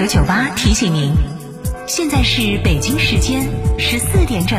九九八提醒您，现在是北京时间十四点整。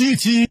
七。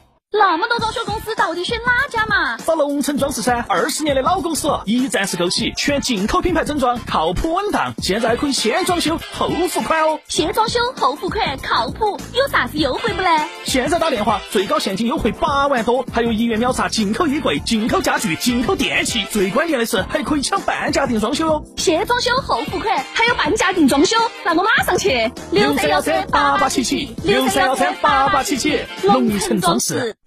那么多装修公司，到底选哪家嘛？找龙城装饰噻，二十年的老公司，一站式购齐，全进口品牌整装，靠谱稳当。现在可以先装修后付款哦。先装修后付款，靠谱，有啥子优惠不呢？现在打电话，最高现金优惠八万多，还有一元秒杀进口衣柜、进口家具、进口电器，最关键的是还可以抢半价定装修哦。先装修后付款，还有半价定装修，那我马上去。六三幺三八八七七，六三幺三八八七七，龙城装饰。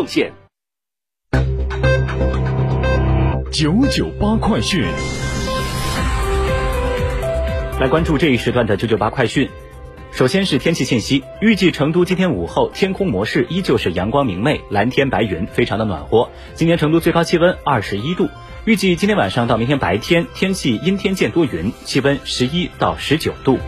奉献。九九八快讯，来关注这一时段的九九八快讯。首先是天气信息，预计成都今天午后天空模式依旧是阳光明媚，蓝天白云，非常的暖和。今年成都最高气温二十一度，预计今天晚上到明天白天天气阴天见多云，气温十一到十九度。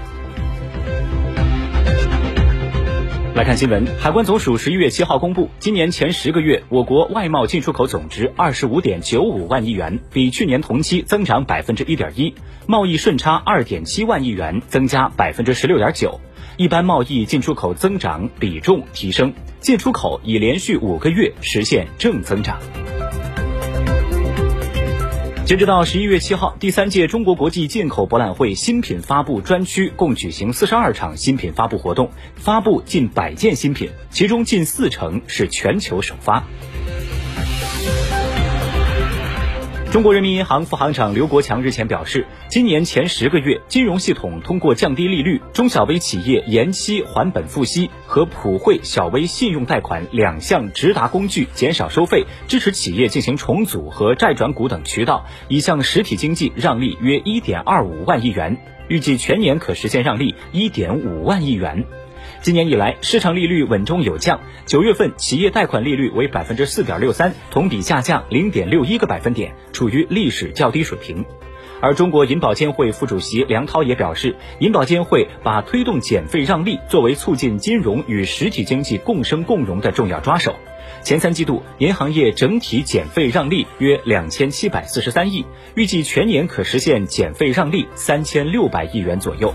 来看新闻，海关总署十一月七号公布，今年前十个月，我国外贸进出口总值二十五点九五万亿元，比去年同期增长百分之一点一，贸易顺差二点七万亿元，增加百分之十六点九，一般贸易进出口增长比重提升，进出口已连续五个月实现正增长。截止到十一月七号，第三届中国国际进口博览会新品发布专区共举行四十二场新品发布活动，发布近百件新品，其中近四成是全球首发。中国人民银行副行长刘国强日前表示，今年前十个月，金融系统通过降低利率、中小微企业延期还本付息和普惠小微信用贷款两项直达工具，减少收费、支持企业进行重组和债转股等渠道，已向实体经济让利约一点二五万亿元，预计全年可实现让利一点五万亿元。今年以来，市场利率稳中有降。九月份企业贷款利率为百分之四点六三，同比下降零点六一个百分点，处于历史较低水平。而中国银保监会副主席梁涛也表示，银保监会把推动减费让利作为促进金融与实体经济共生共荣的重要抓手。前三季度，银行业整体减费让利约两千七百四十三亿，预计全年可实现减费让利三千六百亿元左右。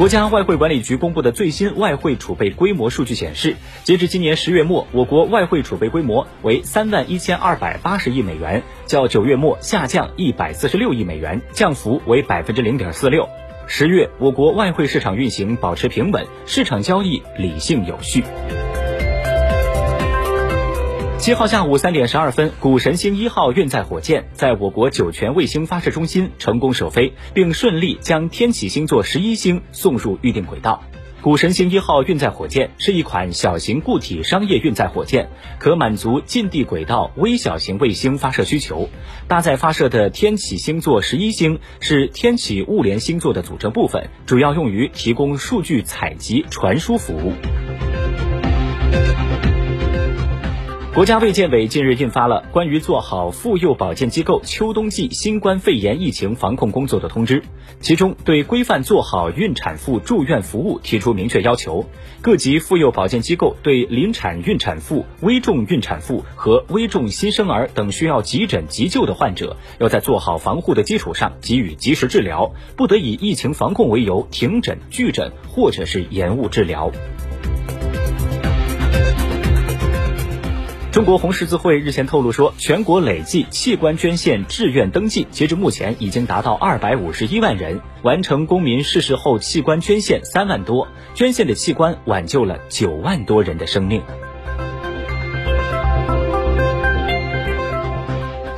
国家外汇管理局公布的最新外汇储备规模数据显示，截至今年十月末，我国外汇储备规模为三万一千二百八十亿美元，较九月末下降一百四十六亿美元，降幅为百分之零点四六。十月，我国外汇市场运行保持平稳，市场交易理性有序。七号下午三点十二分，谷神星一号运载火箭在我国酒泉卫星发射中心成功首飞，并顺利将天启星座十一星送入预定轨道。谷神星一号运载火箭是一款小型固体商业运载火箭，可满足近地轨道微小型卫星发射需求。搭载发射的天启星座十一星是天启物联星座的组成部分，主要用于提供数据采集传输服务。国家卫健委近日印发了关于做好妇幼保健机构秋冬季新冠肺炎疫情防控工作的通知，其中对规范做好孕产妇住院服务提出明确要求。各级妇幼保健机构对临产孕产妇、危重孕产妇和危重新生儿等需要急诊急救的患者，要在做好防护的基础上给予及时治疗，不得以疫情防控为由停诊拒诊或者是延误治疗。中国红十字会日前透露说，全国累计器官捐献志愿登记，截至目前已经达到二百五十一万人，完成公民逝世后器官捐献三万多，捐献的器官挽救了九万多人的生命。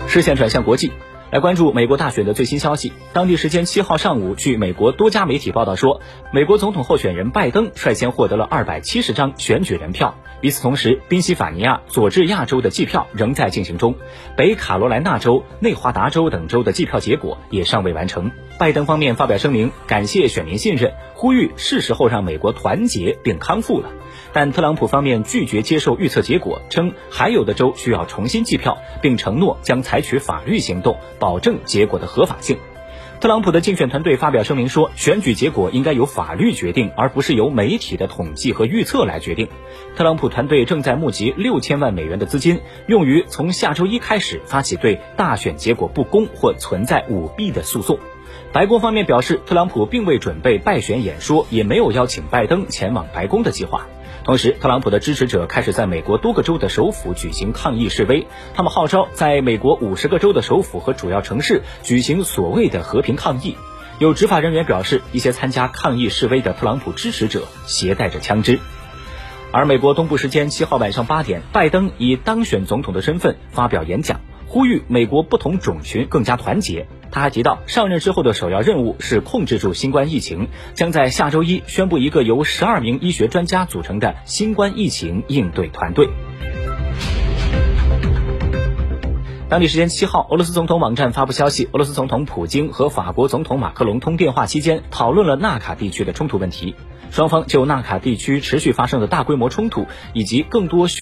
视线转向国际。来关注美国大选的最新消息。当地时间七号上午，据美国多家媒体报道说，美国总统候选人拜登率先获得了二百七十张选举人票。与此同时，宾夕法尼亚、佐治亚州的计票仍在进行中，北卡罗来纳州、内华达州等州的计票结果也尚未完成。拜登方面发表声明，感谢选民信任，呼吁是时候让美国团结并康复了。但特朗普方面拒绝接受预测结果，称还有的州需要重新计票，并承诺将采取法律行动，保证结果的合法性。特朗普的竞选团队发表声明说，选举结果应该由法律决定，而不是由媒体的统计和预测来决定。特朗普团队正在募集六千万美元的资金，用于从下周一开始发起对大选结果不公或存在舞弊的诉讼。白宫方面表示，特朗普并未准备败选演说，也没有邀请拜登前往白宫的计划。同时，特朗普的支持者开始在美国多个州的首府举行抗议示威，他们号召在美国五十个州的首府和主要城市举行所谓的和平抗议。有执法人员表示，一些参加抗议示威的特朗普支持者携带着枪支。而美国东部时间七号晚上八点，拜登以当选总统的身份发表演讲，呼吁美国不同种群更加团结。他还提到，上任之后的首要任务是控制住新冠疫情，将在下周一宣布一个由十二名医学专家组成的新冠疫情应对团队。当地时间七号，俄罗斯总统网站发布消息，俄罗斯总统普京和法国总统马克龙通电话期间，讨论了纳卡地区的冲突问题，双方就纳卡地区持续发生的大规模冲突以及更多。